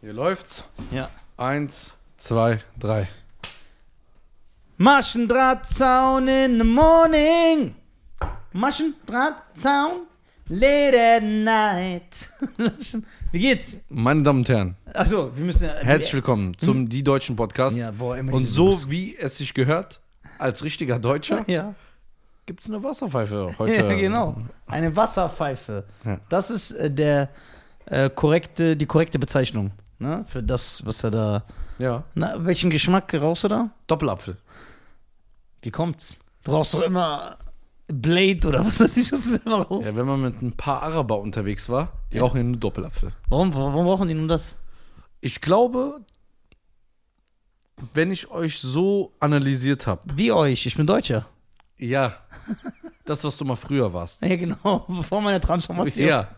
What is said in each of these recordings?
Hier läuft's. Ja. Eins, zwei, drei. Maschendrahtzaun in the morning. Maschendrahtzaun late at night. Wie geht's? Meine Damen und Herren, Achso, wir müssen ja. herzlich willkommen zum Die Deutschen Podcast. Ja, boah, immer und diese so Videos. wie es sich gehört, als richtiger Deutscher, Ja. gibt's eine Wasserpfeife heute. ja, genau. Eine Wasserpfeife. Ja. Das ist äh, der äh, korrekte, die korrekte Bezeichnung. Ne? Für das, was er da. Ja. Na, welchen Geschmack rauchst du da? Doppelapfel. Wie kommt's? Du rauchst doch immer Blade oder was weiß ich, was du immer rauchst. Ja, wenn man mit ein paar Araber unterwegs war, die rauchen ja nur Doppelapfel. Warum, warum brauchen die nun das? Ich glaube, wenn ich euch so analysiert habe, Wie euch, ich bin Deutscher. ja, das, was du mal früher warst. Ja, genau, bevor meine Transformation. Ja.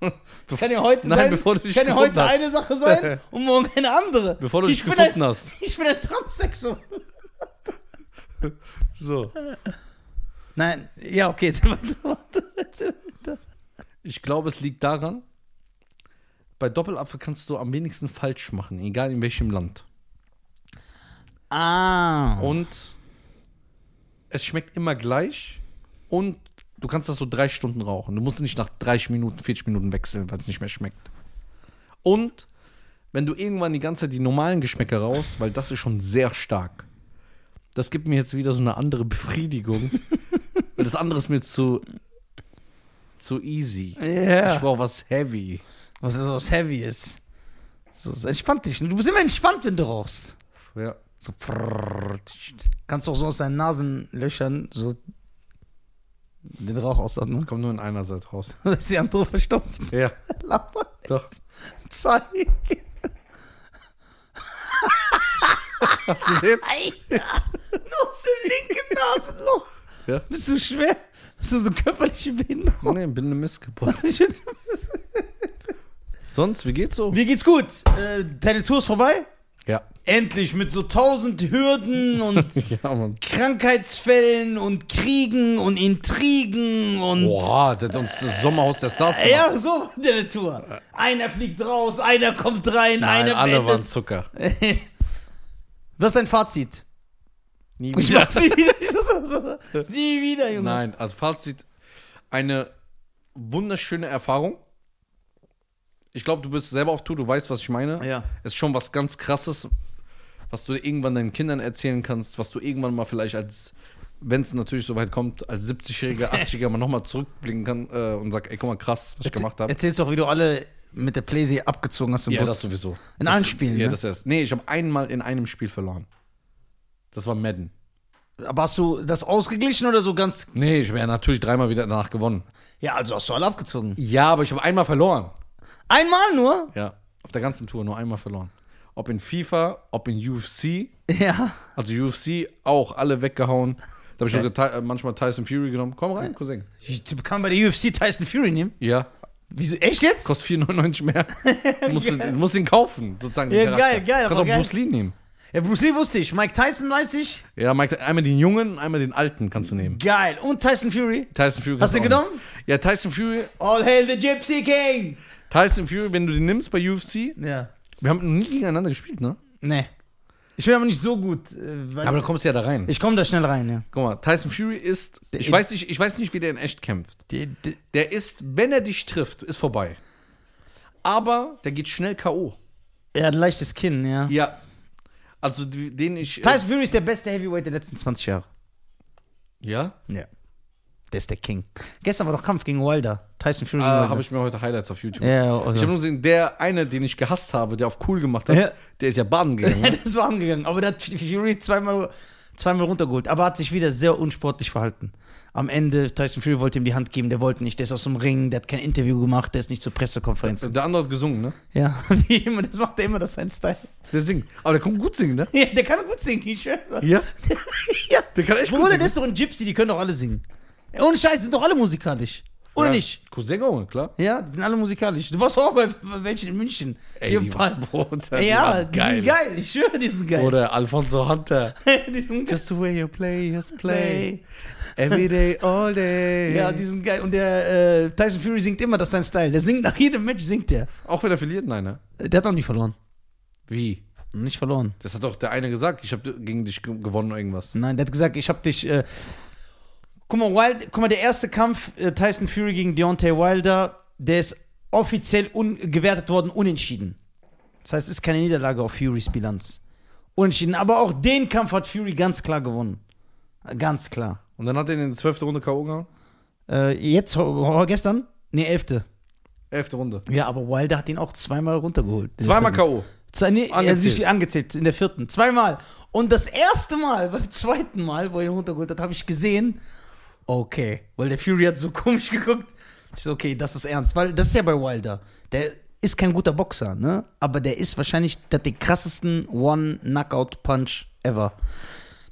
Kann ja heute Nein, sein, bevor du dich kann ja heute hast. eine Sache sein und morgen eine andere. Bevor du ich dich bin gefunden ein, hast. Ich bin ein Transsexuell. So. Nein, ja, okay, jetzt. Ich glaube, es liegt daran, bei Doppelapfel kannst du am wenigsten falsch machen, egal in welchem Land. Ah. Und es schmeckt immer gleich und du kannst das so drei Stunden rauchen. Du musst nicht nach 30 Minuten, 40 Minuten wechseln, weil es nicht mehr schmeckt. Und wenn du irgendwann die ganze Zeit die normalen Geschmäcker raus, weil das ist schon sehr stark. Das gibt mir jetzt wieder so eine andere Befriedigung. weil das andere ist mir zu, zu easy. Ich Ja. brauche was heavy. Was ist was heavy ist. So, entspannt dich. Du bist immer entspannt, wenn du rauchst. Ja. So. prrrr, Kannst auch so aus deinen Nasenlöchern so den Rauch ausatmen. Kommt nur in einer Seite raus. Das ist die andere verstopft. Ja, Lapper. doch. Zwei. Hast du gesehen? Alter. Nur aus dem linken Nasenloch. Ja. Bist du schwer? Bist du so körperliche Behinderung? Nee, bin eine Missgeburt. Sonst, wie geht's so? Mir geht's gut. Äh, deine Tour ist vorbei? Ja. Endlich mit so tausend Hürden und Ja. Krankheitsfällen und Kriegen und Intrigen und. Boah, das hat uns das Sommerhaus der Stars gemacht. Ja, so deine Tour. Einer fliegt raus, einer kommt rein, Nein, einer alle waren beendet. Zucker. Was ist dein Fazit? Nie Ich wieder. mach's nie wieder. Ich nie wieder, Junge. Nein, also Fazit, eine wunderschöne Erfahrung. Ich glaube, du bist selber auf Tour, du weißt, was ich meine. Ja. Es ist schon was ganz krasses, was du irgendwann deinen Kindern erzählen kannst, was du irgendwann mal vielleicht als, wenn es natürlich so weit kommt, als 70-Jähriger, 80-Jähriger mal nochmal zurückblicken kann äh, und sag, ey, guck mal, krass, was ich gemacht habe. Erzählst doch, wie du alle mit der Playsee abgezogen hast im Ja, Bus. das sowieso. In das, allen Spielen, Ja, ne? das erst. Nee, ich habe einmal in einem Spiel verloren. Das war Madden. Aber hast du das ausgeglichen oder so ganz. Nee, ich habe ja natürlich dreimal wieder danach gewonnen. Ja, also hast du alle abgezogen. Ja, aber ich habe einmal verloren. Einmal nur? Ja, auf der ganzen Tour nur einmal verloren. Ob in FIFA, ob in UFC, Ja. also UFC auch alle weggehauen. Da habe ich sogar Ty- äh, manchmal Tyson Fury genommen. Komm rein, Cousin. Ich kann bei der UFC Tyson Fury nehmen. Ja, Wieso? Echt jetzt? kostet 4,99 mehr. Du musst, du musst ihn kaufen, sozusagen. Ja, geil, geil, Kannst auch geil. Bruce Lee nehmen. Ja, Bruce Lee wusste ich. Mike Tyson weiß ich. Ja, Mike, einmal den Jungen und einmal den Alten kannst du nehmen. Geil. Und Tyson Fury? Tyson Fury. Hast du auch genommen? Ja, Tyson Fury. All hail the Gypsy King. Tyson Fury, wenn du den nimmst bei UFC, Ja. Wir haben noch nie gegeneinander gespielt, ne? Nee. Ich bin aber nicht so gut. äh, Weil Aber da kommst du ja da rein. ich komme da schnell rein, ja. Guck mal, Tyson Fury ist, ich weiß nicht, ich weiß nicht, wie der in echt kämpft. Der ist, wenn er dich trifft, ist vorbei. Aber der geht schnell K.O. er hat ein leichtes Kinn, ja. Ja. Also den ich. äh, Tyson Fury ist der beste Heavyweight der letzten 20 Jahre. Ja? Ja. Der ist der King. Gestern war doch Kampf gegen Wilder. Tyson Fury Ah, habe ich mir heute Highlights auf YouTube. Ja, also. Ich habe nur gesehen, der eine, den ich gehasst habe, der auf cool gemacht hat, Ja. der ist ja baden gegangen. Ja, Ne? das war angegangen. Aber der hat Fury zweimal, zweimal runtergeholt. Aber hat sich wieder sehr unsportlich verhalten. Am Ende, Tyson Fury wollte ihm die Hand geben, der wollte nicht. Der ist aus dem Ring, der hat kein Interview gemacht, der ist nicht zur Pressekonferenz. Der andere hat gesungen, ne? Ja, wie immer, das macht er immer, das ist sein Style. Der singt. Aber der kann gut singen, ne? Ja, der kann gut singen, ich schwör's. Ja. ja. Der kann echt gut Bruder, singen. der ist doch ein Gypsy, die können doch alle singen. Ohne Scheiß, sind doch alle musikalisch. Oder Ja. nicht? Cousin, klar. Ja, die sind alle musikalisch. Du warst auch bei, bei welchen in München? Ey, die die waren Bruder, ja, die sind geil. Ich schwöre, die sind geil. Oder Alfonso Hunter. die sind geil. Just the way you play, just play. Every day, all day. Ja, die sind geil. Und der äh, Tyson Fury singt immer, das ist sein Style. Der singt nach jedem Match, singt der. Auch wenn er verliert, nein, ne? Der hat auch nicht verloren. Wie? Nicht verloren. Das hat doch der eine gesagt. Ich habe gegen dich ge- gewonnen oder irgendwas. Nein, der hat gesagt, ich hab dich. Äh, guck mal, Wild, guck mal, der erste Kampf äh, Tyson Fury gegen Deontay Wilder, der ist offiziell gewertet worden unentschieden. Das heißt, es ist keine Niederlage auf Furys Bilanz. Unentschieden. Aber auch den Kampf hat Fury ganz klar gewonnen. Ganz klar. Und dann hat er ihn in der zwölfte Runde K.O. gehauen. Äh, jetzt, gestern? Ne, elfte. Elfte Runde. Ja, aber Wilder hat ihn auch zweimal runtergeholt. Zweimal K.O. Zwei, nee, er Angezählt. sich angezählt in der vierten. Zweimal. Und das erste Mal, beim zweiten Mal, wo er ihn runtergeholt hat, habe ich gesehen, okay. Weil der Fury hat so komisch geguckt. Ich so, okay, das ist ernst. Weil das ist ja bei Wilder. Der ist kein guter Boxer, ne? Aber der ist wahrscheinlich der, den krassesten One-Knockout-Punch ever.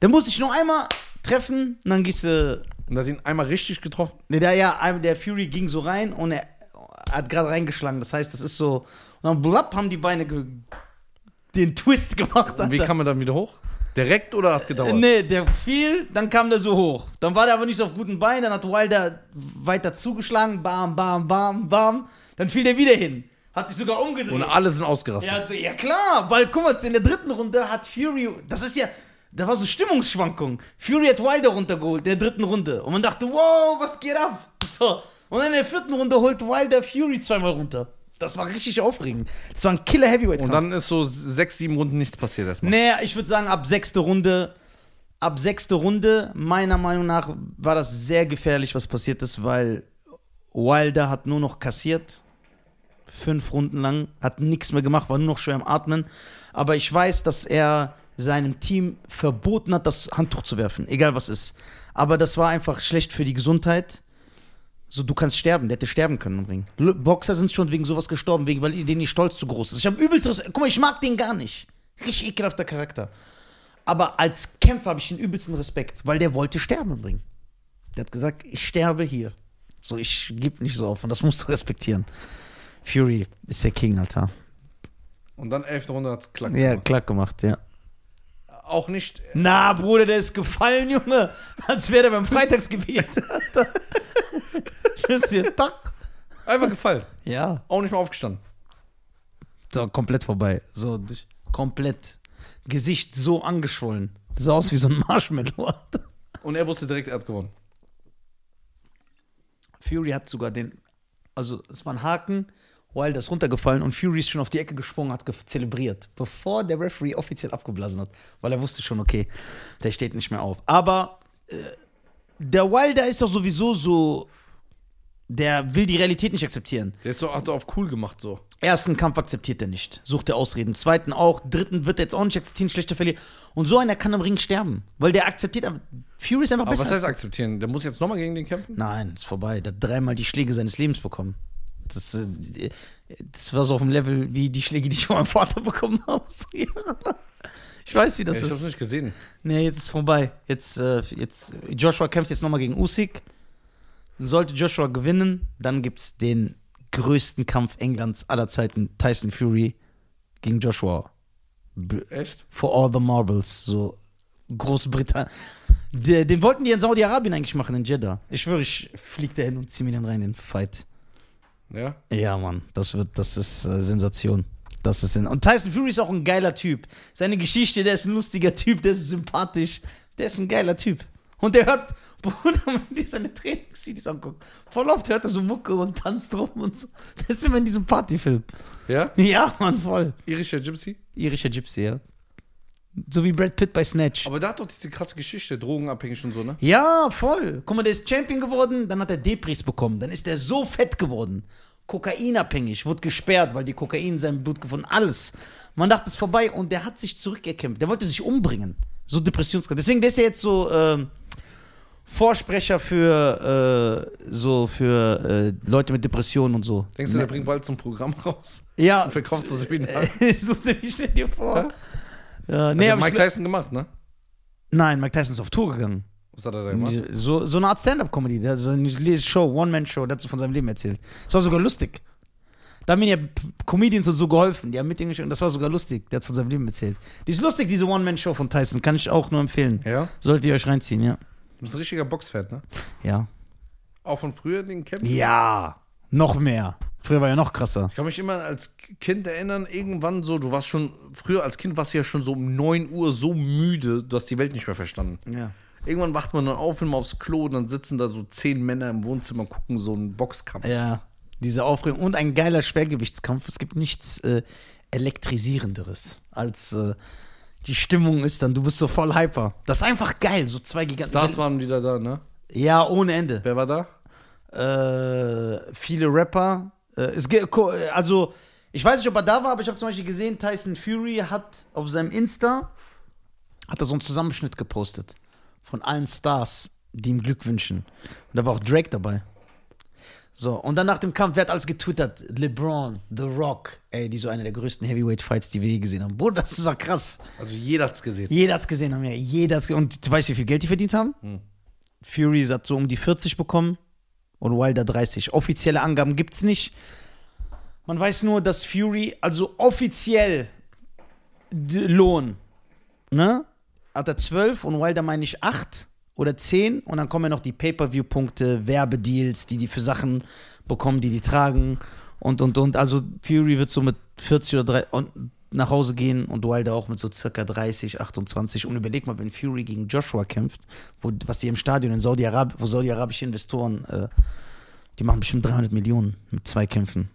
Der muss dich nur einmal treffen und dann gehst du. Und hat ihn einmal richtig getroffen. Ne, der, ja, der Fury ging so rein und er hat gerade reingeschlagen. Das heißt, das ist so. Und dann blapp haben die Beine den Twist gemacht. Und wie Alter. kam er dann wieder hoch? Direkt oder hat gedauert? Nee, der fiel, dann kam der so hoch. Dann war der aber nicht so auf guten Beinen, dann hat Wilder weiter zugeschlagen, bam, bam, bam, bam. Dann fiel der wieder hin. Hat sich sogar umgedreht. Und alle sind ausgerastet. Ja, also, ja klar, weil guck mal, in der dritten Runde hat Fury, das ist ja, da war so Stimmungsschwankung. Fury hat Wilder runtergeholt, in der dritten Runde. Und man dachte, wow, was geht ab? So. Und dann in der vierten Runde holt Wilder Fury zweimal runter. Das war richtig aufregend. Das war ein Killer Heavyweight. Und dann ist so sechs, sieben Runden nichts passiert erstmal. Naja, ich würde sagen, ab sechste Runde, ab sechste Runde, meiner Meinung nach, war das sehr gefährlich, was passiert ist, weil Wilder hat nur noch kassiert. Fünf Runden lang, hat nichts mehr gemacht, war nur noch schwer am Atmen. Aber ich weiß, dass er seinem Team verboten hat, das Handtuch zu werfen, egal was ist. Aber das war einfach schlecht für die Gesundheit. So, du kannst sterben, der hätte sterben können im Ring. L- Boxer sind schon wegen sowas gestorben, wegen, weil denen die Stolz zu groß ist. Ich habe übelst Respekt. Guck mal, ich mag den gar nicht. Richtig ekelhafter Charakter. Aber als Kämpfer habe ich den übelsten Respekt, weil der wollte sterben im Ring. Der hat gesagt, ich sterbe hier. So, ich gebe nicht so auf und das musst du respektieren. Fury ist der King, Alter. Und dann elfte Runde hat es klack Ja, gemacht. klar gemacht, ja. Auch nicht. Na, Bruder, der ist gefallen, Junge. Als wäre der beim Freitagsgebet. Dir, tack. Einfach gefallen. Ja. Auch nicht mal aufgestanden. So, komplett vorbei. So, durch, komplett. Gesicht so angeschwollen. Sah aus wie so ein Marshmallow. Und er wusste direkt, er hat gewonnen. Fury hat sogar den, also es war ein Haken, Wilder ist runtergefallen und Fury ist schon auf die Ecke gesprungen, hat zelebriert, bevor der Referee offiziell abgeblasen hat, weil er wusste schon, okay, der steht nicht mehr auf. Aber äh, der Wilder ist doch sowieso so, der will die Realität nicht akzeptieren. Der ist so, hat er auf cool gemacht so. Ersten Kampf akzeptiert er nicht. Sucht er Ausreden. Zweiten auch. Dritten wird er jetzt auch nicht akzeptieren, schlechter Verlierer. Und so einer kann im Ring sterben. Weil der akzeptiert. Fury ist einfach Aber besser. was heißt akzeptieren? Der muss jetzt nochmal gegen den kämpfen? Nein, ist vorbei. Der hat dreimal die Schläge seines Lebens bekommen. Das, äh, das war so auf dem Level wie die Schläge, die ich von meinem Vater bekommen habe. Ich weiß, wie das Ja, ich ist. hab's nicht gesehen. Nee, jetzt ist vorbei. Jetzt, äh, jetzt, Joshua kämpft jetzt nochmal gegen Usyk. Sollte Joshua gewinnen, dann gibt's den größten Kampf Englands aller Zeiten, Tyson Fury gegen Joshua. Echt? For all the marbles, so Großbritannien. Den, wollten die in Saudi-Arabien eigentlich machen, in Jeddah. Ich schwöre, ich flieg da hin und zieh mir den rein, den Fight. Ja. Ja, Mann, das wird, das ist äh, Sensation. Das ist und Tyson Fury ist auch ein geiler Typ. Seine Geschichte, der ist ein lustiger Typ, der ist sympathisch, der ist ein geiler Typ. Und der hört, Bruder, wenn dir seine Trainingsvideos anguckt, voll oft hört er so Mucke und tanzt rum und so. Das ist immer in diesem Partyfilm. Ja? Ja, Mann, voll. Irischer Gypsy? Irischer Gypsy, ja. So wie Brad Pitt bei Snatch. Aber der hat doch diese krasse Geschichte, drogenabhängig und so, ne? Ja, voll. Guck mal, der ist Champion geworden, dann hat er Depris bekommen, dann ist der so fett geworden. Kokainabhängig, wurde gesperrt, weil die Kokain in seinem Blut gefunden, alles. Man dachte, es ist vorbei und der hat sich zurückgekämpft. Der wollte sich umbringen. So depressionskrank. Deswegen, der ist ja jetzt so ähm, Vorsprecher für äh, so für äh, Leute mit Depressionen und so. Denkst du, der bringt bald so ein Programm raus? Ja. Und verkauft so Seminar? so stell dir vor. Ja, nee, Nee, hat Mike Tyson gemacht, ne? Nein, Mike Tyson ist auf Tour gegangen. Was hat er da gemacht? So, so eine Art Stand-Up-Comedy. Ist eine Show, One-Man-Show, der hat so von seinem Leben erzählt. Das war sogar lustig. Da haben mir ja Comedians und so geholfen. Die haben mit ihm geschrieben. Das war sogar lustig. Der hat von seinem Leben erzählt. Die ist lustig, diese One-Man-Show von Tyson. Kann ich auch nur empfehlen. Ja? Solltet ihr euch reinziehen, ja. Du bist ein richtiger Boxfan, ne? Ja. Auch von früher den Kämpfen? Ja. Noch mehr. Früher war ja noch krasser. Ich kann mich immer als Kind erinnern, irgendwann so, du warst schon, früher als Kind warst du ja schon so um 9 Uhr so müde, du hast die Welt nicht mehr verstanden. Ja. Irgendwann wacht man dann auf, will mal aufs Klo und dann sitzen da so zehn Männer im Wohnzimmer und gucken so einen Boxkampf. Ja. Diese Aufregung. Und ein geiler Schwergewichtskampf. Es gibt nichts äh, elektrisierenderes als äh, die Stimmung ist dann, du bist so voll hyper. Das ist einfach geil, so zwei Giganten. Stars waren wieder da, ne? Ja, ohne Ende. Wer war da? Äh, viele Rapper. Äh, es, also, ich weiß nicht, ob er da war, aber ich habe zum Beispiel gesehen, Tyson Fury hat auf seinem Insta hat er so einen Zusammenschnitt gepostet von allen Stars, die ihm Glück wünschen. Und da war auch Drake dabei. So, und dann nach dem Kampf, wer hat alles getwittert? LeBron, The Rock, ey, die so eine der größten Heavyweight-Fights, die wir je gesehen haben. Bruder, das war krass. Also jeder hat's gesehen. Jeder hat's gesehen, haben ja, jeder hat's gesehen. Und du weißt, wie viel Geld die verdient haben? Fury hat so um die 40 bekommen und Wilder 30. Offizielle Angaben gibt's nicht. Man weiß nur, dass Fury, also offiziell Lohn, ne? Hat er 12 und Wilder meine ich 8 oder 10 und dann kommen ja noch die Pay-Per-View-Punkte, Werbedeals, die die für Sachen bekommen, die die tragen und und und. Also Fury wird so mit 40 oder 3 und nach Hause gehen und Wilder auch mit so circa 30, 28 und überleg mal, wenn Fury gegen Joshua kämpft, wo, was die im Stadion in Saudi-Arabien, wo saudi-arabische Investoren, äh, die machen bestimmt 300 Millionen mit zwei Kämpfen.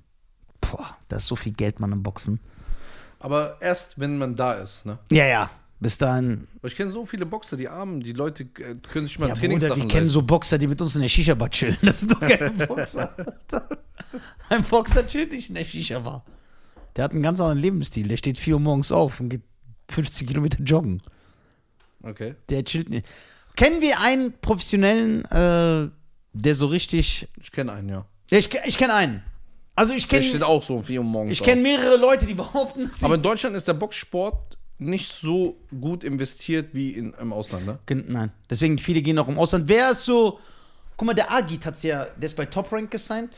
Boah, da ist so viel Geld, man, im Boxen. Aber erst, wenn man da ist, ne? Ja, ja. Bis dahin. Ich kenne so viele Boxer, die Armen, die Leute äh, können sich mal Ja, Bruder, Trainingssachen wir kennen so Boxer, die mit uns in der Shisha-Bar chillen. Das sind doch keine Boxer. Ein Boxer chillt nicht in der Shisha-Bar. Der hat einen ganz anderen Lebensstil. Der steht 4 Uhr morgens auf und geht 50 Kilometer joggen. Okay. Der chillt nicht. Kennen wir einen professionellen, äh, der so richtig. Ich kenne einen, ja. Ich, ich kenne einen. Also ich Der steht kenne auch so um 4 Uhr morgens ich kenn auf. mehrere Leute, die behaupten, dass Aber in Deutschland ist der Boxsport nicht so gut investiert wie in, im Ausland, ne? Gen- Nein. Deswegen, viele gehen auch im Ausland. Wer ist so. Guck mal, der Agit hat's ja, der ist bei Top Rank gesigned.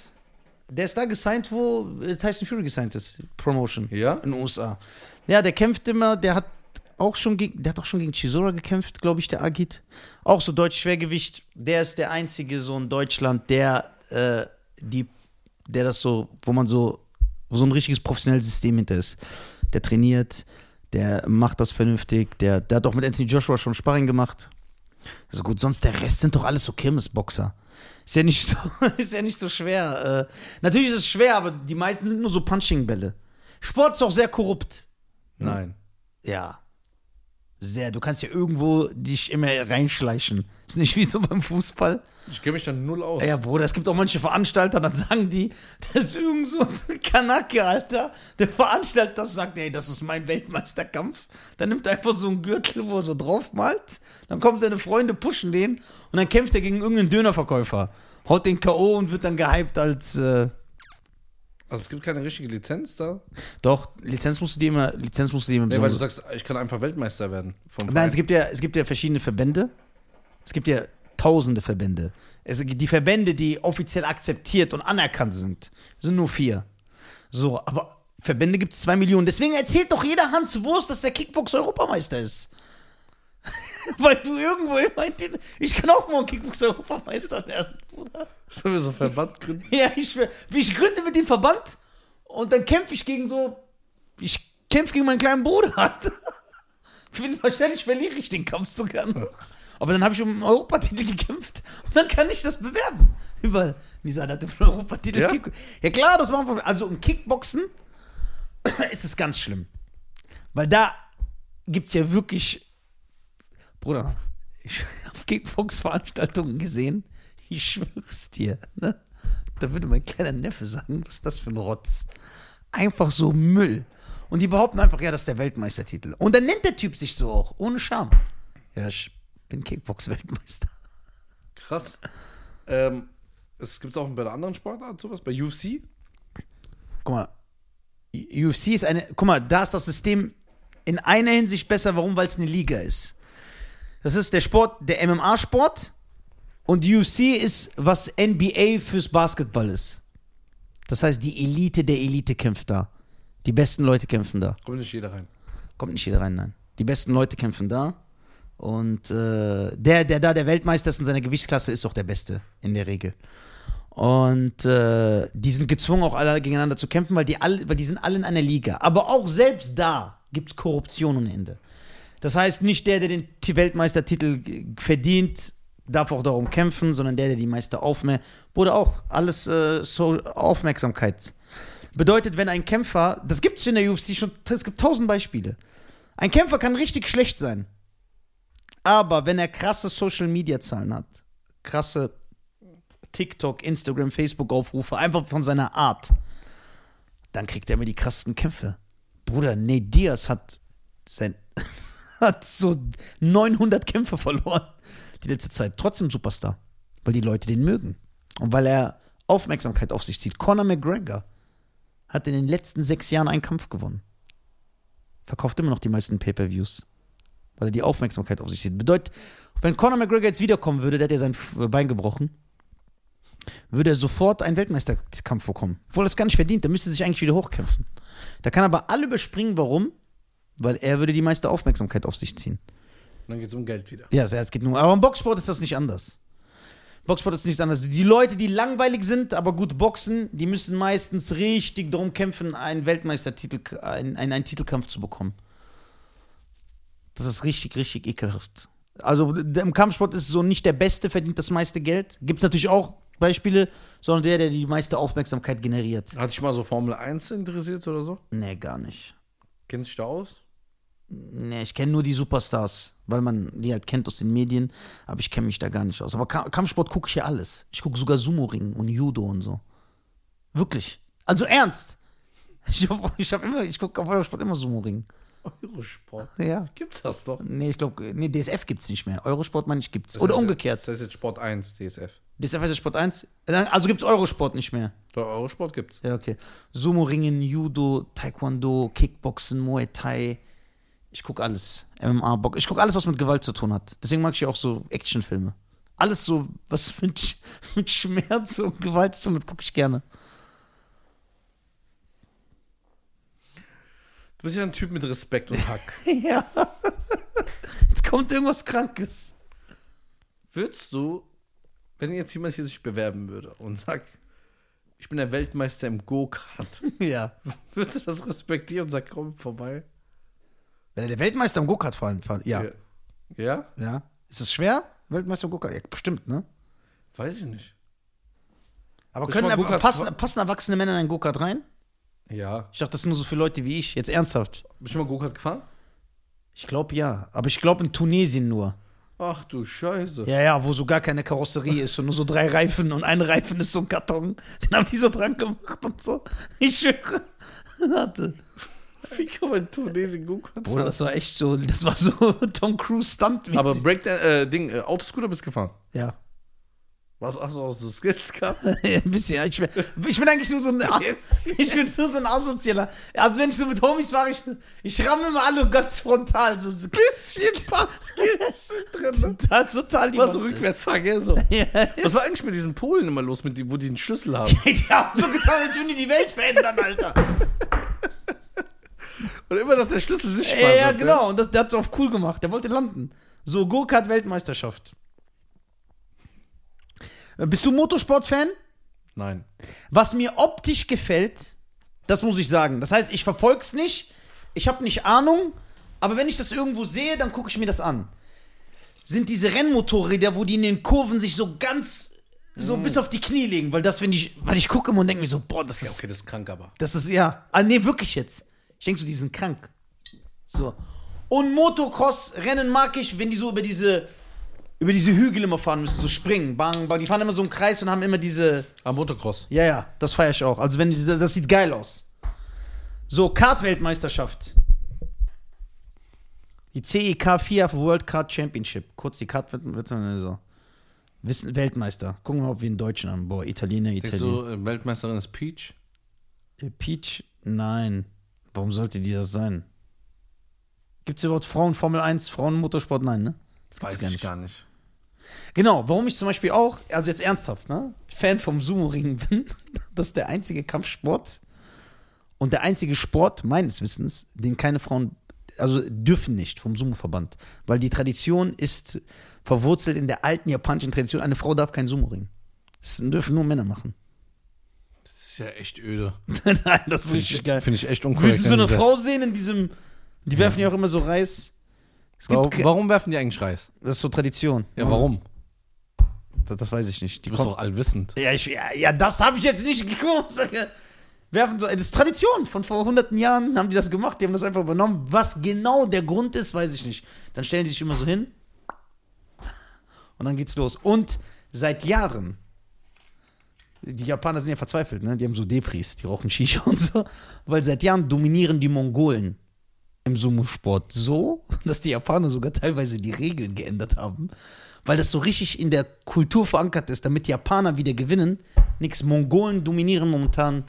Der ist da gesigned, wo äh, Tyson Fury gesigned ist. Promotion. Ja? In den USA. Ja, der kämpft immer, der hat auch schon gegen, der hat auch schon gegen Chisora gekämpft, glaube ich, der Agit. Auch so deutsch Schwergewicht. Der ist der einzige so in Deutschland, der, äh, die, der das so, wo man so, wo so ein richtiges professionelles System hinter ist. Der trainiert, der macht das vernünftig, der, der hat auch mit Anthony Joshua schon Sparring gemacht. Also gut, sonst der Rest sind doch alles so Kirmesboxer. Ist ja nicht so, ist ja nicht so schwer. Äh, natürlich ist es schwer, aber die meisten sind nur so Punching-Bälle. Sport ist auch sehr korrupt. Nein. Ja. Sehr. Du kannst ja irgendwo dich immer reinschleichen. Ist nicht wie so beim Fußball. Ich kenne mich da null aus. Ja, Bruder, es gibt auch manche Veranstalter, dann sagen die, das ist irgend so ein Kanake, Alter. Der Veranstalter sagt, ey, das ist mein Weltmeisterkampf. Dann nimmt er einfach so einen Gürtel, wo er so drauf malt. Dann kommen seine Freunde, pushen den und dann kämpft er gegen irgendeinen Dönerverkäufer. Haut den K.O. und wird dann gehypt als. Äh, Also es gibt keine richtige Lizenz da. doch, Lizenz musst du dir immer, Lizenz musst du dir immer Nee, weil du sagst, ich kann einfach Weltmeister werden. Vom Nein, Verein. es gibt ja, es gibt ja verschiedene Verbände. Es gibt ja tausende Verbände. Es, die Verbände, die offiziell akzeptiert und anerkannt sind, sind nur vier. So, aber Verbände gibt es zwei Millionen. Deswegen erzählt doch jeder Hans Wurst, dass der Kickbox-Europameister ist. Weil du irgendwo immer, ich kann auch morgen Kickbox-Europameister werden, Bruder. Sollen wir so einen Verband gründen? Ja, ich, ich gründe mit dem Verband und dann kämpfe ich gegen so. Ich kämpfe gegen meinen kleinen Bruder. Wahrscheinlich verliere ich den Kampf sogar noch. Aber dann habe ich um einen Europatitel gekämpft und dann kann ich das bewerben. Überall. Nisa hatte einen Europatitel. Ja? Kick- ja klar, das machen wir. Also im Kickboxen ist es ganz schlimm. Weil da gibt es ja wirklich. Bruder, ich habe Kickbox-Veranstaltungen gesehen. Ich schwör's dir, ne? Da würde mein kleiner Neffe sagen, was ist das für ein Rotz? Einfach so Müll. Und die behaupten einfach, ja, das ist der Weltmeistertitel. Und dann nennt der Typ sich so auch, ohne Scham. Ja, ich bin Kickbox-Weltmeister. Krass. Ähm, es gibt auch bei der anderen Sportart sowas, bei UFC. Guck mal, UFC ist eine, guck mal, da ist das System in einer Hinsicht besser. Warum? Weil es eine Liga ist. Das ist der Sport, der MMA-Sport. Und UFC ist, was NBA fürs Basketball ist. Das heißt, die Elite der Elite kämpft da. Die besten Leute kämpfen da. Kommt nicht jeder rein. Kommt nicht jeder rein, nein. Die besten Leute kämpfen da. Und äh, der, der da der Weltmeister ist in seiner Gewichtsklasse, ist auch der Beste in der Regel. Und äh, die sind gezwungen, auch alle gegeneinander zu kämpfen, weil die, alle, weil die sind alle in einer Liga. Aber auch selbst da gibt es Korruption ohne Ende. Das heißt, nicht der, der den Weltmeistertitel verdient, darf auch darum kämpfen, sondern der, der die meiste Aufmerksamkeit. Wurde auch alles äh, so Aufmerksamkeit. Bedeutet, wenn ein Kämpfer, das gibt es in der UFC schon, es gibt tausend Beispiele. Ein Kämpfer kann richtig schlecht sein. Aber wenn er krasse Social Media Zahlen hat, krasse TikTok, Instagram, Facebook Aufrufe, einfach von seiner Art, dann kriegt er immer die krassesten Kämpfe. Bruder, Nate Diaz hat, sein, hat so 900 Kämpfe verloren die letzte Zeit. Trotzdem Superstar, weil die Leute den mögen. Und weil er Aufmerksamkeit auf sich zieht. Conor McGregor hat in den letzten sechs Jahren einen Kampf gewonnen. Verkauft immer noch die meisten Pay-Per-Views. Weil er die Aufmerksamkeit auf sich zieht. Bedeutet, wenn Conor McGregor jetzt wiederkommen würde, der hat ja sein Bein gebrochen, würde er sofort einen Weltmeisterkampf bekommen. Obwohl er es gar nicht verdient, der müsste sich eigentlich wieder hochkämpfen. Da kann aber alle überspringen, warum? Weil er würde die meiste Aufmerksamkeit auf sich ziehen. Und dann geht es um Geld wieder. Ja, es geht nur. Aber im Boxsport ist das nicht anders. Boxsport ist nicht anders. Die Leute, die langweilig sind, aber gut boxen, die müssen meistens richtig darum kämpfen, einen Weltmeistertitel, einen, einen, einen Titelkampf zu bekommen. Das ist richtig, richtig ekelhaft. Also im Kampfsport ist so nicht der Beste verdient das meiste Geld. Gibt es natürlich auch Beispiele, sondern der, der die meiste Aufmerksamkeit generiert. Hat dich mal so Formel 1 interessiert oder so? Nee, gar nicht. Kennst du dich da aus? Nee, ich kenne nur die Superstars, weil man die halt kennt aus den Medien, aber ich kenne mich da gar nicht aus. Aber Ka Kampfsport gucke ich ja alles. Ich gucke sogar Sumo-Ring und Judo und so. Wirklich. Also ernst. Ich, hab, ich, hab immer, ich gucke auf Eurosport immer Sumo-Ring. Eurosport. Ja. Gibt's das doch? Nee, ich glaube, nee, DSF gibt's nicht mehr. Eurosport meine ich gibt's. Oder Das heißt, umgekehrt. Das heißt jetzt Sport 1, DSF. DSF heißt Sport 1. Also gibt's Eurosport nicht mehr. Der Eurosport gibt's. Ja, okay. Sumo-Ringen, Judo, Taekwondo, Kickboxen, Muay Thai. Ich gucke alles. MMA, Box. Ich gucke alles, was mit Gewalt zu tun hat. Deswegen mag ich ja auch so Actionfilme. Alles so, was mit, mit Schmerz und Gewalt zu tun hat, gucke ich gerne. Du bist ja ein Typ mit Respekt und Hack. ja. Jetzt kommt irgendwas Krankes. Würdest du, wenn jetzt jemand hier sich bewerben würde und sagt, ich bin der Weltmeister im Go-Kart, Ja. würdest du das respektieren und sagen, komm vorbei? Wenn er der Weltmeister im Go-Kart fahren, fahren. Ja. Ja? ja. Ist es schwer? Weltmeister im Go-Kart? Ja, bestimmt, ne? Weiß ich nicht. Aber Bist können passen, passen erwachsene Männer in einen Go-Kart rein? Ja. Ich dachte, das sind nur so für Leute wie ich. Jetzt ernsthaft. Bist du schon mal Go-Kart gefahren? Ich glaube ja. Aber ich glaube in Tunesien nur. Ach du Scheiße. Ja, ja, wo so gar keine Karosserie ist und nur so drei Reifen und ein Reifen ist so ein Karton. Den haben die so dran gemacht und so. Ich schwöre. Warte. Wie kann man in Tunesien Go-Kart Bruder, das war echt so, das war so Tom Cruise Stunt. Aber Break, äh, Ding, äh, Autoscooter bist gefahren? ja. Was hast du so Skills gehabt? ein bisschen. ja. Ich bin, ich bin eigentlich nur so ein, ich bin nur so ein Asozialer. Also wenn ich so mit Homies fahre, ich, ich ramme immer alle ganz frontal. So ein bisschen paar Skills drin. Total, total die Was so rückwärts? So. Ja. Was war eigentlich mit diesen Polen immer los, mit die, wo die einen Schlüssel haben? Die haben so getan, als würden die die Welt verändern, Alter. Und immer, dass der Schlüssel sichtbar Ja, ja, ne? genau. Und das, der hat es auf cool gemacht. Der wollte landen. So, Go-Kart-Weltmeisterschaft. Äh, Bist du Motorsport-Fan? Nein. Was mir optisch gefällt, das muss ich sagen. Das heißt, ich verfolge es nicht, ich habe nicht Ahnung, aber wenn ich das irgendwo sehe, dann gucke ich mir das an. Sind diese Rennmotorräder, wo die in den Kurven sich so ganz so bis auf die Knie legen, weil das, wenn ich, weil ich gucke und denke mir so, boah, das Ja, ist, okay, das ist krank, aber. das ist, ja, ah, nee, wirklich jetzt. Ich denke so, die sind krank. So. Und Motocross-Rennen mag ich, wenn die so über diese, über diese Hügel immer fahren müssen, so springen, bang, bang. Die fahren immer so im Kreis und haben immer diese, Ah, Motocross. ja, ja, das feiere ich auch. Also wenn das sieht geil aus. So, Kart-Weltmeisterschaft. Die CEK 4 World Kart Championship. Kurz die Kart wird, wird so. Wissen, Weltmeister. Gucken wir mal, ob wir einen Deutschen haben. Boah, Italiener, Italiener. du, äh, Weltmeisterin ist Peach? Äh, Peach? Nein. Warum sollte die das sein? Gibt es überhaupt Frauen Formel 1, Frauen Motorsport? Nein, ne? Das Weiß gibt's gar ich nicht. gar nicht. Genau, warum ich zum Beispiel auch, also jetzt ernsthaft, ne, Fan vom Sumo-Ring bin, das ist der einzige Kampfsport und der einzige Sport meines Wissens, den keine Frauen, also dürfen nicht vom Sumo-Verband, weil die Tradition ist verwurzelt in der alten japanischen Tradition, eine Frau darf keinen Sumo-Ring. Das dürfen nur Männer machen. Das ist ja echt öde. Nein, das ist Finde richtig ich, geil. find ich echt unkorrekt. Willst du so eine Frau sehen in diesem, die werfen ja auch immer so Reis. Warum, warum werfen die eigentlich Reis? das ist so Tradition. Ja, warum? Das, das weiß ich nicht. Die Du bist doch allwissend. Ja, ich, ja, ja, das habe ich jetzt nicht geguckt. Werfen so, das ist Tradition. Von vor hunderten Jahren haben die das gemacht. Die haben das einfach übernommen. Was genau der Grund ist, weiß ich nicht. Dann stellen die sich immer so hin. Und dann geht's los. Und seit Jahren, die Japaner sind ja verzweifelt, ne? Die haben so Depris, die rauchen Shisha und so. Weil seit Jahren dominieren die Mongolen im Sumo-Sport so, dass die Japaner sogar teilweise die Regeln geändert haben. Weil das so richtig in der Kultur verankert ist, damit die Japaner wieder gewinnen. Nix, Mongolen dominieren momentan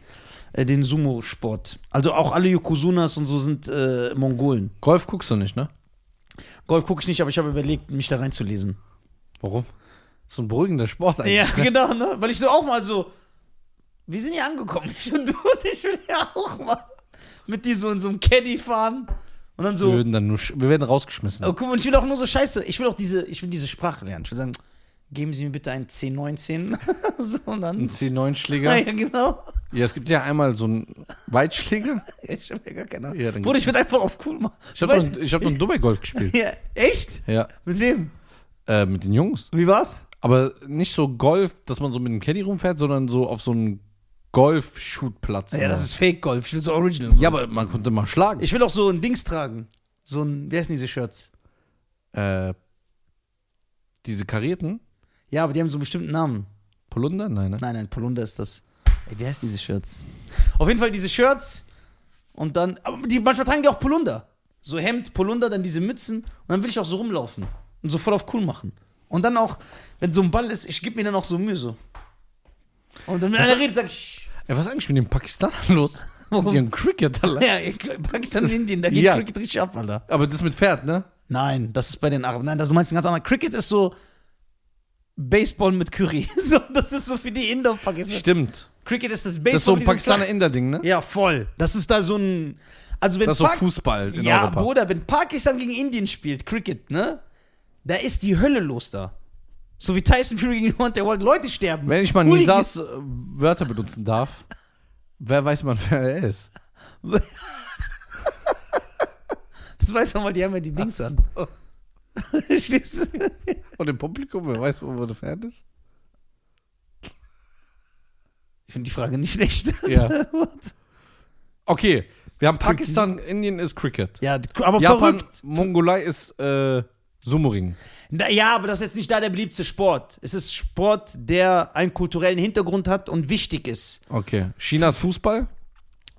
äh, den Sumo-Sport. Also auch alle Yokozunas und so sind äh, Mongolen. Golf guckst du nicht, ne? Golf gucke ich nicht, aber ich habe überlegt, mich da reinzulesen. Warum? So ein beruhigender Sport eigentlich. Ja, genau, ne? Weil ich so auch mal so. Wir sind hier angekommen, ich und du und ich will ja auch mal mit dir so in so einem Caddy fahren. Und dann Wir, so. würden dann nur, wir werden rausgeschmissen. Oh, guck mal, ich will auch nur so scheiße. Ich will auch diese, ich will diese Sprache lernen. Ich will sagen, geben Sie mir bitte ein C19. so und Ein dann. C9-Schläger. Ja, genau. Ja, es gibt ja einmal so einen Weitschläger. Ich hab ja gar keine Ahnung. Ja, dann Bruder, ich will einfach auf cool machen. Ich habe noch, ich hab noch einen Dubai-Golf gespielt. ja, echt? Ja. Mit wem? Äh, mit den Jungs. Wie war's? Aber nicht so Golf, dass man so mit dem Caddy rumfährt, sondern so auf so einen Golf-Shootplatz. Ja, das ist Fake Golf. Ich will so Original. Ja, aber man konnte mal schlagen. Ich will auch so ein Dings tragen. So ein, wie heißen diese Shirts? äh, diese karierten? Ja, aber die haben so einen bestimmten Namen. Polunder? Nein, ne? Nein, nein, Polunder ist das. Ey, wie heißen diese Shirts? Auf jeden Fall diese Shirts und dann, aber die, manchmal tragen die auch Polunder. So Hemd, Polunder, dann diese Mützen und dann will ich auch so rumlaufen und so voll auf cool machen. Und dann auch, wenn so ein Ball ist, ich gebe mir dann auch so Mühe so. Und dann, wenn einer redet, sag ich, Ey, was ist eigentlich mit dem Pakistan los? Warum? Die haben Cricket, Alter. ja, Pakistan und Indien, da geht Ja. Cricket richtig ab, Alter. Aber das mit Pferd, ne? Nein, das ist bei den Araben. Nein, das, du meinst ein ganz anderer. Cricket ist so Baseball mit Curry. So, das ist so für die Inder und Pakistan. Stimmt. Cricket ist das Baseball. Das ist so ein mit diesem Pakistaner-Inder-Ding, ne? Ja, voll. Das ist da so ein. Also wenn Das ist so Pak- Fußball in Ja, Europa. Bruder, wenn Pakistan gegen Indien spielt, Cricket, ne? Da ist die Hölle los da. So wie Tyson Fury gegen Hunt, der wollte Leute sterben. Wenn ich mal Hooligans- Nisas äh, Wörter benutzen darf, wer weiß man, wer er ist? Das weiß man, weil die haben ja die Dings an. Verstehst du? Und im Publikum, wer weiß, wo der Pferd ist? ich finde die Frage nicht schlecht. Ja. Okay, wir haben Pakistan, Indien ist Cricket. Ja, aber Japan, verrückt. Mongolei ist äh, Sumo-Ring. Ja, aber das ist jetzt nicht da der beliebte Sport. Es ist Sport, der einen kulturellen Hintergrund hat und wichtig ist. Okay. China ist Fußball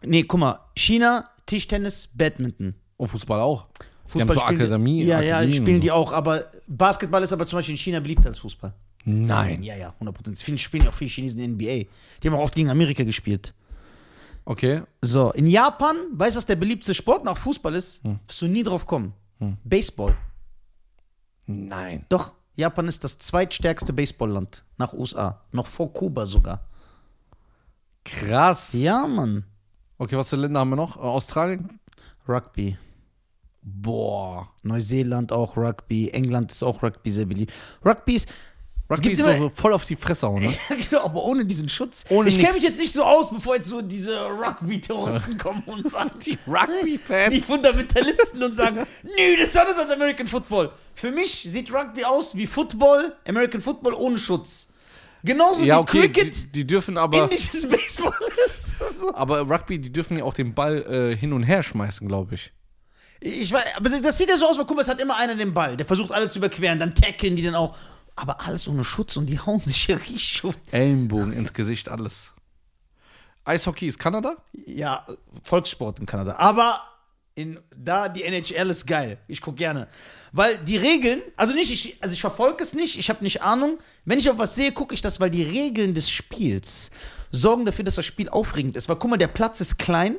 Nee, guck mal. China, Tischtennis, Badminton. und Fußball auch. die haben Fußball so spielen Akademie. Die, ja, ja, spielen die auch. Aber Basketball ist aber zum Beispiel in China beliebter als Fußball. Nein. Ja, ja, 100%. Viele spielen auch viele Chinesen in der NBA. Die haben auch oft gegen Amerika gespielt. Okay. So, in Japan, weißt du, was der beliebteste Sport nach Fußball ist? Wirst du nie drauf kommen. Baseball. Nein. Doch, Japan ist das zweitstärkste Baseballland nach USA. Noch vor Kuba sogar. Krass. Ja, Mann. Okay, was für Länder haben wir noch? Äh, Australien? Rugby. Boah. Neuseeland auch Rugby. England ist auch Rugby sehr beliebt. Rugby ist. Rugby ist so voll auf die Fresse hauen, ne? Ja, genau, aber ohne diesen Schutz. Ohne ich kenne mich jetzt nicht so aus, bevor jetzt so diese Rugby-Terroristen kommen und sagen, die Rugby-Fans. Die Fundamentalisten und sagen, nö, das ist anders als American Football. Für mich sieht Rugby aus wie Football, American Football ohne Schutz. Genauso Ja, wie okay, Cricket die, die dürfen aber, indisches Baseball ist. So. aber Rugby, die dürfen ja auch den Ball äh, hin und her schmeißen, glaube ich. Ich weiß, aber das sieht ja so aus, weil guck mal, es hat immer einer den Ball. Der versucht alle zu überqueren, dann tackeln die dann auch. Aber alles ohne Schutz und die hauen sich ja richtig auf. Ellenbogen ins Gesicht, alles. Eishockey ist Kanada? Ja, Volkssport in Kanada. Aber in, da die NHL ist geil. Ich gucke gerne. Weil die Regeln, also nicht, ich, also ich verfolge es nicht, ich habe nicht Ahnung. Wenn ich aber was sehe, gucke ich das, weil die Regeln des Spiels sorgen dafür, dass das Spiel aufregend ist. Weil guck mal, der Platz ist klein.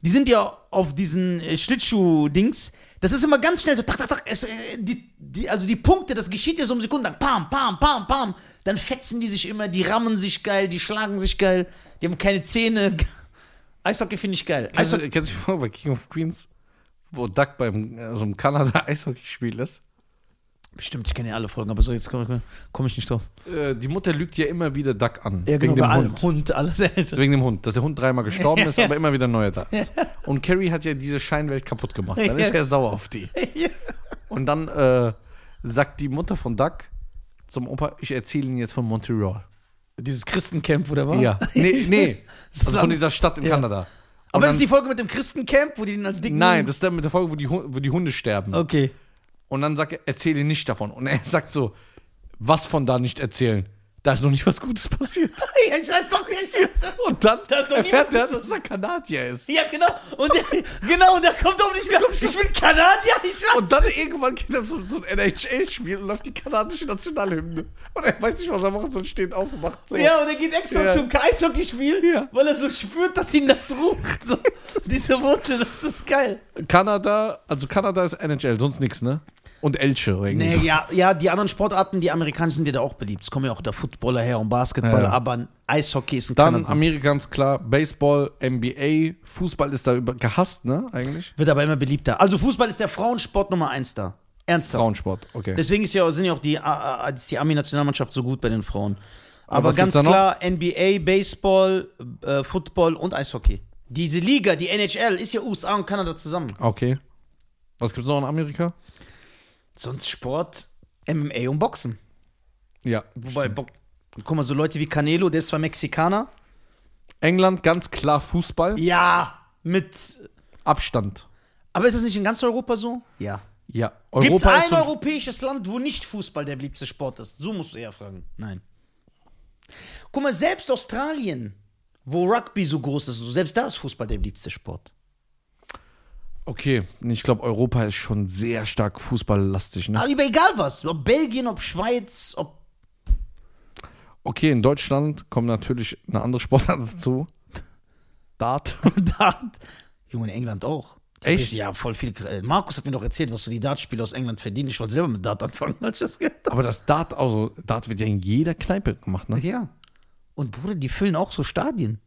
Die sind ja auf diesen äh, Schlittschuh-Dings. Das ist immer ganz schnell so, tak, tak, tak, es, äh, die, die, also die Punkte, das geschieht ja so um Sekunden, dann pam, pam, pam, pam. Dann fetzen die sich immer, die rammen sich geil, die schlagen sich geil, die haben keine Zähne. Eishockey finde ich geil. Kennst Eishockey, du, kennst du die Folge bei King of Queens, wo Duck beim äh, so einem Kanada-Eishockeyspiel ist? Bestimmt, ich kenne ja alle Folgen, aber so jetzt komme komm ich nicht drauf. Äh, die Mutter lügt ja immer wieder Duck an. Ja, wegen genau, bei dem. Hund. Hund, alles. Wegen dem Hund, dass der Hund dreimal gestorben ist, aber immer wieder neuer da ist. Und Carrie hat ja diese Scheinwelt kaputt gemacht. Dann ist er sauer auf die. Und dann äh, sagt die Mutter von Duck zum Opa, ich erzähle Ihnen jetzt von Montreal. Dieses Christencamp, wo der war? Ja. Nee, nee. Das Also ist von dieser Stadt in Ja. Kanada. Und Aber ist dann- die Folge mit dem Christencamp, wo die den als dicken. Nein, das ist dann mit der Folge, wo die, wo die Hunde sterben. Okay. Und dann sagt er, erzähle nicht davon. Und er sagt so, was von da nicht erzählen? Da ist noch nicht was Gutes passiert. Ja, ich weiß doch nicht. Und dann Da ist noch erfährt er, dass er Kanadier ist. Ja, genau. Und der, genau, und da kommt auch nicht. Ich bin Kanadier, ich weiß. Und dann irgendwann geht er so, so ein NHL-Spiel und läuft die kanadische Nationalhymne. Und er weiß nicht, was er machen soll, steht auf und macht so. Ja, und er geht extra Ja. zum Eishockeyspiel, weil er so spürt, dass ihn das ruft. So, diese Wurzel, das ist geil. Kanada, also Kanada ist NHL, sonst nichts, ne? Und Elche irgendwie. Nee, so. ja, ja, die anderen Sportarten, die amerikanischen sind ja da auch beliebt. Es kommen ja auch da Footballer her und Basketball, Ja. aber Eishockey ist ein Dann Kanada. Amerikans klar, Baseball, NBA, Fußball ist da über, gehasst, ne? Eigentlich. Wird aber immer beliebter. Also Fußball ist der Frauensport Nummer eins da. Ernsthaft. Frauensport, okay. Deswegen ist ja, sind ja auch die, äh, äh, ist die Ami-Nationalmannschaft so gut bei den Frauen. Aber Aber ganz klar, NBA, Baseball, äh, Football und Eishockey. Diese Liga, die NHL, ist ja USA und Kanada zusammen. Okay. Was gibt's noch in Amerika? Sonst Sport, MMA und Boxen. Ja. Wobei, Bo guck mal, so Leute wie Canelo, der ist zwar Mexikaner. England ganz klar Fußball. Ja, mit. Abstand. Aber ist das nicht in ganz Europa so? Ja. Ja. Gibt es ein europäisches Land, wo nicht Fußball der beliebte Sport ist? So musst du eher fragen. Nein. Guck mal, selbst Australien, wo Rugby so groß ist, so selbst da ist Fußball der beliebteste Sport. Okay, ich glaube, Europa ist schon sehr stark fußballlastig, ne? Aber über egal was, ob Belgien, ob Schweiz, ob. Okay, in Deutschland kommt natürlich eine andere Sportart dazu. Dart. Dart. Junge, in England auch. Die Echt? Ja, voll viel. äh, Markus hat mir doch erzählt, was so die Dartspieler aus England verdienen. Ich wollte selber mit Dart anfangen, als ich das gehört. Aber das Dart, also Dart wird ja in jeder Kneipe gemacht, ne? Ja. Und Bruder, die füllen auch so Stadien.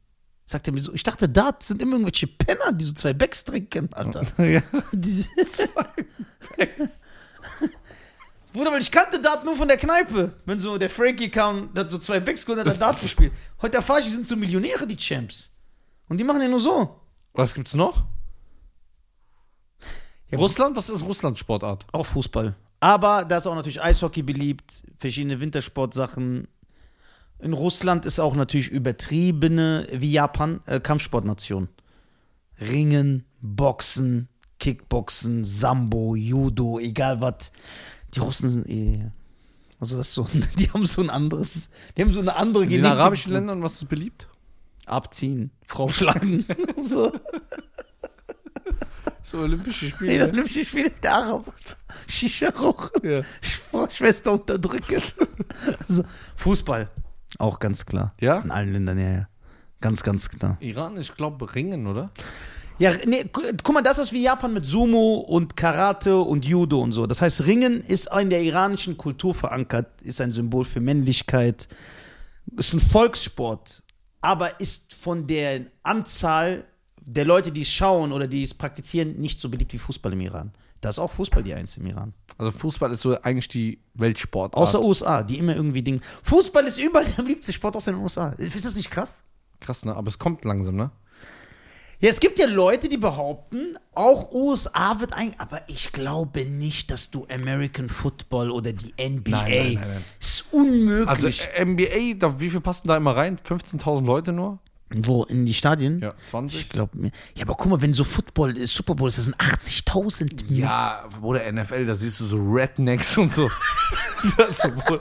Sagt er mir so, ich dachte, Dart sind immer irgendwelche Penner, die so zwei Becks trinken, Alter. ja. Bruder, weil ich kannte Dart nur von der Kneipe. Wenn so der Frankie kam, der hat so zwei Becks geholt und hat er Dart gespielt. Heute erfahre ich, die sind so Millionäre, die Champs. Und die machen ja nur so. Was gibt's noch? Ja, Russland? Was ist Russland Sportart? Auch Fußball. Aber da ist auch natürlich Eishockey beliebt, verschiedene Wintersportsachen. In Russland ist auch natürlich übertriebene, wie Japan, äh, Kampfsportnation. Ringen, Boxen, Kickboxen, Sambo, Judo, egal was. Die Russen sind eh. Also das ist so, die haben so ein anderes, die haben so eine andere In den Genetik. arabischen Ländern, was ist beliebt? Abziehen, Frau schlagen. so. So Olympische Nee, Spiele. nimm ich wieder der Araber. Shisha rauchen. ja. Frau Schwester unterdrücken. so. Fußball. Auch ganz klar. Ja? In allen Ländern, ja, ja. Ganz, ganz klar. Iran, ich glaube, Ringen, oder? Ja, nee, gu- guck mal, das ist wie Japan mit Sumo und Karate und Judo und so. Das heißt, Ringen ist in der iranischen Kultur verankert, ist ein Symbol für Männlichkeit, ist ein Volkssport, aber ist von der Anzahl der Leute, die es schauen oder die es praktizieren, nicht so beliebt wie Fußball im Iran. Da ist auch Fußball die Eins im Iran. Also Fußball ist so eigentlich die Weltsportart. Außer USA, die immer irgendwie Ding. Fußball ist überall der beliebteste Sport aus den USA. Ist das nicht krass? Krass, ne? Aber es kommt langsam, ne? Ja, es gibt ja Leute, die behaupten, auch USA wird ein, aber ich glaube nicht, dass du American Football oder die NBA. Nein, nein, nein, nein. Ist unmöglich. Also NBA, da, wie viel passen da immer rein? 15.000 Leute nur? Wo? In die Stadien? Ja, 20? Ich glaube mir. Ja, aber guck mal, wenn so Football, äh, Super Bowl ist, das sind 80.000. Ja, oder NFL, da siehst du so Rednecks und so. das, so wo,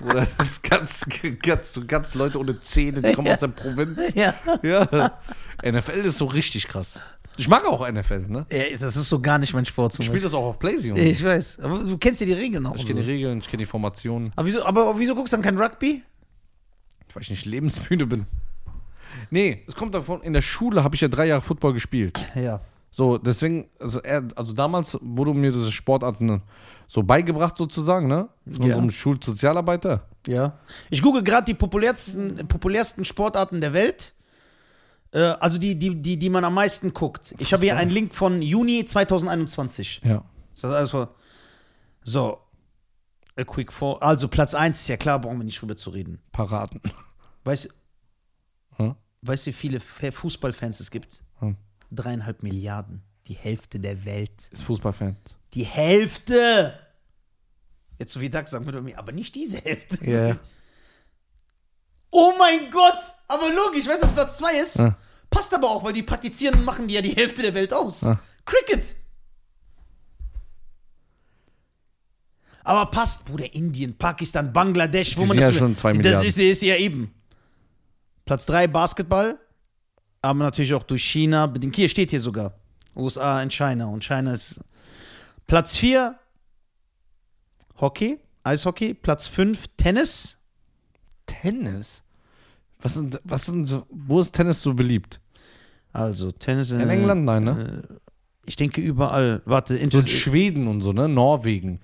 wo das ist ganz, ganz, ganz Leute ohne Zähne, die kommen Ja. aus der Provinz. Ja. Ja. NFL ist so richtig krass. Ich mag auch NFL, ne? ja. Das ist so gar nicht mein Sport. Zum Ich spiele das auch auf Playstation. Ich weiß. Aber du kennst ja die Regeln auch. Ich kenne die so. Regeln, ich kenne die Formationen. Aber wieso, aber wieso guckst du dann kein Rugby? Weil ich nicht lebensmüde bin. Nee, es kommt davon, in der Schule habe ich ja drei Jahre Football gespielt. Ja. So, deswegen, also, er, also damals wurde mir diese Sportarten so beigebracht sozusagen, ne? Von Ja. unserem Schulsozialarbeiter. Ja. Ich google gerade die populärsten, populärsten Sportarten der Welt. Äh, also die, die, die, die man am meisten guckt. Ich habe hier einen Link von Juni 2021. Ja. Ist das alles vor? So. A quick for. Also Platz 1 ist ja klar, brauchen wir nicht drüber zu reden. Paraden. Weißt, Hm? Weißt du, wie viele Fa- Fußballfans es gibt? Hm. Dreieinhalb Milliarden. Die Hälfte der Welt. Ist Fußballfan. Die Hälfte! Jetzt so wie Doug sagen würde mir, aber nicht diese Hälfte. Ja. Oh mein Gott! Aber logisch, weißt du, was Platz 2 ist? Ja. Passt aber auch, weil die Praktizierenden machen die ja die Hälfte der Welt aus. Ja. Cricket! Aber passt, Bruder, Indien, Pakistan, Bangladesch, wo man sind das ja schon zwei Das Milliarden. ist, ist ja eben. Platz 3 Basketball, aber natürlich auch durch China. bedingt. Hier steht hier sogar. USA und China. Und China ist. Platz 4 Hockey, Eishockey. Platz 5 Tennis. Tennis? Was sind, was sind so, wo ist Tennis so beliebt? Also Tennis In England? Nein, ne? Ich denke überall. Warte, So in Inter Schweden und so, ne? Norwegen.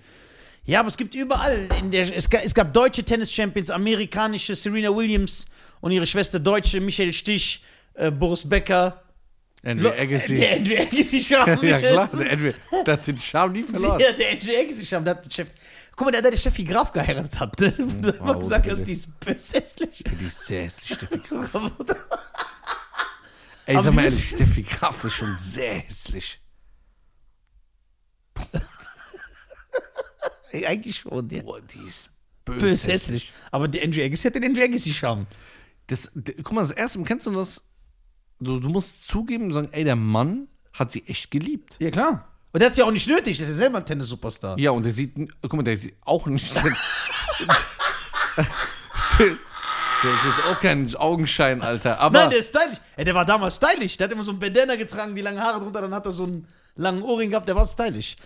ja, aber es gibt überall. In der, es, gab, es gab deutsche Tennis-Champions, amerikanische Serena Williams und ihre Schwester deutsche Michael Stich, äh, Boris Becker. Andrew Lo- Agassi. Der Andrew Agassi Scham. ja, klar. Der Andrew, der hat den Charme nie verloren. Ja, der Andrew Agassi Scham. Der hat den Chef. Guck mal, der, der Steffi Graf geheiratet hat. Ne? Da hat man wow, gesagt, bitte. dass die ist böshässlich. Die ist sehr hässlich, Steffi Graf. Ey, Aber sag mal ehrlich, Steffi Graf ist schon sehr hässlich. Eigentlich schon, ja. Boah, die ist böshässlich. Böshässlich. Aber der Andrew Agassi hat den Andrew Agassi Scham. Das, guck mal, das erste Mal, kennst du das? Du, du musst zugeben und sagen, ey, der Mann hat sie echt geliebt. Ja, klar. Und der hat ja auch nicht nötig. Der ist ja selber ein Tennis-Superstar. Ja, und der sieht, guck mal, der sieht auch nicht. der, ist jetzt auch kein Augenschein, Alter. Aber Nein, der ist stylisch. Ey, der war damals stylisch. Der hat immer so einen Bandana getragen, die langen Haare drunter, dann hat er so einen langen Ohrring gehabt, der war stylisch.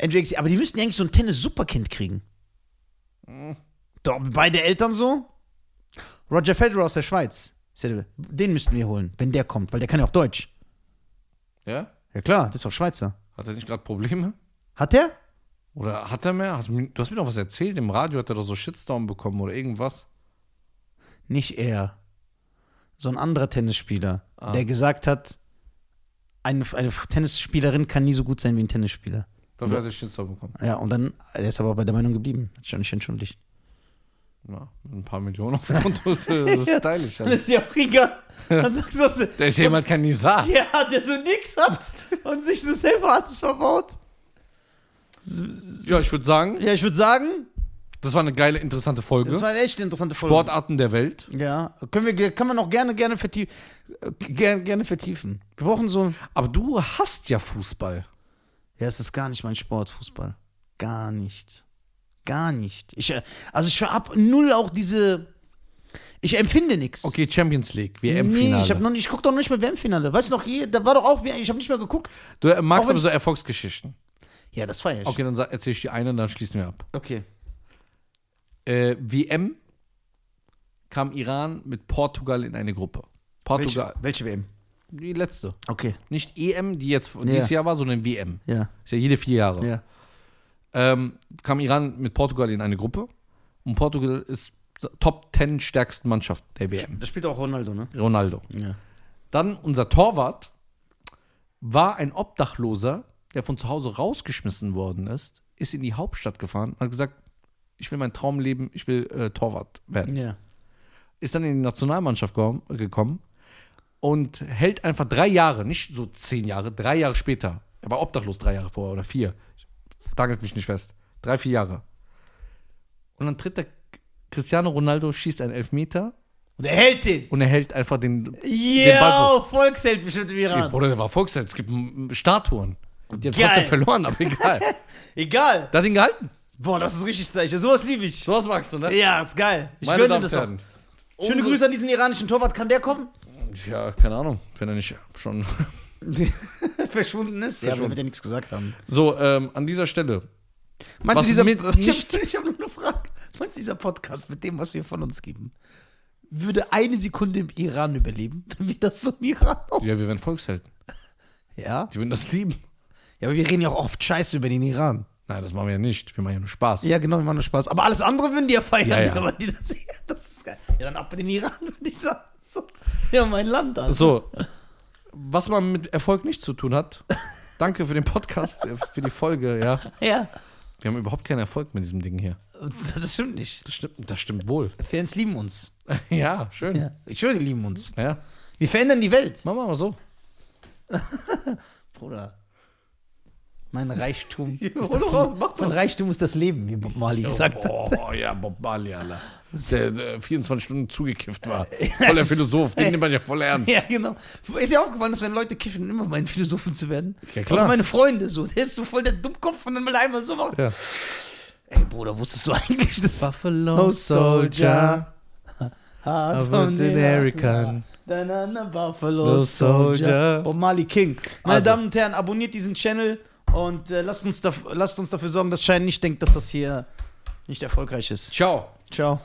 Agassi, aber die müssten ja eigentlich so ein Tennis-Superkind kriegen. Doch, beide Eltern so. Roger Federer aus der Schweiz. Den müssten wir holen, wenn der kommt, weil der kann ja auch Deutsch. ja? Ja klar, das ist doch Schweizer. Hat er nicht gerade Probleme? Hat der? Oder hat er mehr? Hast, du mir- du hast mir doch was erzählt. Im Radio hat er doch so Shitstorm bekommen oder irgendwas. Nicht er. So ein anderer Tennisspieler, Ah. der gesagt hat, eine, eine Tennisspielerin kann nie so gut sein wie ein Tennisspieler. Dafür hat er Shitstorm bekommen. Ja, und dann, er ist aber bei der Meinung geblieben. Hat sich auch nicht entschuldigt. Ja, ein paar Millionen auf dem Konto ist äh, das ist stylisch. Ist ja auch egal. Dann sagst du, Der ist jemand, kein Nizar. ja, der so nix hat und sich so selber alles verbaut. Ja, ich würde sagen, Ja, ich würde sagen, das war eine geile, interessante Folge. das war eine echt interessante Folge. Sportarten der Welt. Ja, können wir, können wir noch gerne, gerne, vertiefen, gerne, gerne vertiefen. Wir brauchen so. Aber du hast ja Fußball. Ja, es ist gar nicht mein Sport, Fußball. Gar nicht. Gar nicht. Ich, äh, also ich hab null auch diese. Ich empfinde nichts. Okay, Champions League, Nee, WM-Finale. ich, hab noch nicht, ich guck doch noch nicht mehr WM-Finale. Weißt du noch, hier, da war doch auch, ich habe nicht mehr geguckt. du äh, magst Auch wenn- aber so Erfolgsgeschichten. Ja, das feier ich. Okay, dann sag- erzähl ich dir eine, dann schließen wir ab. okay. Äh, WM kam Iran mit Portugal in eine Gruppe. Portugal, Welche, welche WM? die letzte. Okay. Nicht EM, die jetzt dieses Jahr war, sondern WM. Ja. Ist ja jede vier Jahre. Ja. Ähm, kam Iran mit Portugal in eine Gruppe und Portugal ist Top 10 stärksten Mannschaft der WM. Da spielt auch Ronaldo, ne? Ronaldo. Ja. Dann unser Torwart war ein Obdachloser, der von zu Hause rausgeschmissen worden ist, ist in die Hauptstadt gefahren und hat gesagt, ich will mein Traum leben, ich will äh, Torwart werden. Ja. Ist dann in die Nationalmannschaft gekommen, gekommen und hält einfach drei Jahre, nicht so zehn Jahre, drei Jahre später. Er war obdachlos drei Jahre vorher oder vier. Nagelt mich nicht fest. Drei, vier Jahre. Und dann tritt der Cristiano Ronaldo, schießt einen Elfmeter Und er hält den. und er hält einfach den. den Ball Ja, Volksheld bestimmt im Iran. Bruder, der war Volksheld. Es gibt Statuen. Die haben Geil. trotzdem verloren, aber egal. Egal. Der hat ihn gehalten. Boah, das ist richtig stylisch. Sowas liebe ich. So was magst du, ne? Ja, ist geil. Ich Meine gönne Damen das und auch. Schöne Grüße an diesen iranischen Torwart. Kann der kommen? Ja, keine Ahnung. Wenn er nicht schon. Verschwunden ist? Ja, Verschwunden. wird ja nichts gesagt haben. So, ähm, an dieser Stelle. Meinst Was du, dieser, mit ich nicht- habe hab nur eine Frage. Meinst du, dieser Podcast mit dem, was wir von uns geben, würde eine Sekunde im Iran überleben, wenn wir das so im Iran auch? Ja, wir werden Volkshelden. Ja? Die würden das lieben. Ja, aber wir reden ja auch oft Scheiße über den Iran. Nein, das machen wir ja nicht. Wir machen ja nur Spaß. Ja, genau, wir machen nur Spaß. Aber alles andere würden die ja feiern. Ja, ja. Aber die, das, das ist geil. Ja, dann ab in den Iran, würde ich sagen. So. Ja, mein Land. Also. So, was man mit Erfolg nicht zu tun hat. Danke für den Podcast, äh, für die Folge, ja. Ja, Wir haben überhaupt keinen Erfolg mit diesem Ding hier. das stimmt nicht. Das stimmt, das stimmt wohl. Fans lieben uns. Ja, schön. Ja. Ich schwöre, die lieben uns. Ja. Wir verändern die Welt. Machen wir mal so. Bruder. Mein Reichtum. Ist das, doch. mein Reichtum ist das Leben, wie Bob Marley gesagt hat. Oh, ja, Bob Marley, Alter. Der, der 24 Stunden zugekifft war. Voller Philosoph, den nimmt man ja voll ernst. Ja, genau. Ist ja aufgefallen, dass wenn Leute kiffen, immer meinen Philosophen zu werden. Ja, klar. Auch meine Freunde so. Der ist so voll der Dummkopf und dann will er einmal so machen. Ja. Ey, Bruder, wusstest du eigentlich, dass Buffalo Oh, Soldier, Heart of von an den American. Dann an der Buffalo Soldier. Bob Marley King. Meine Also. Damen und Herren, abonniert diesen Channel und äh, lasst, uns daf lasst uns dafür sorgen, dass Schein nicht denkt, dass das hier nicht erfolgreich ist. Ciao. Ciao.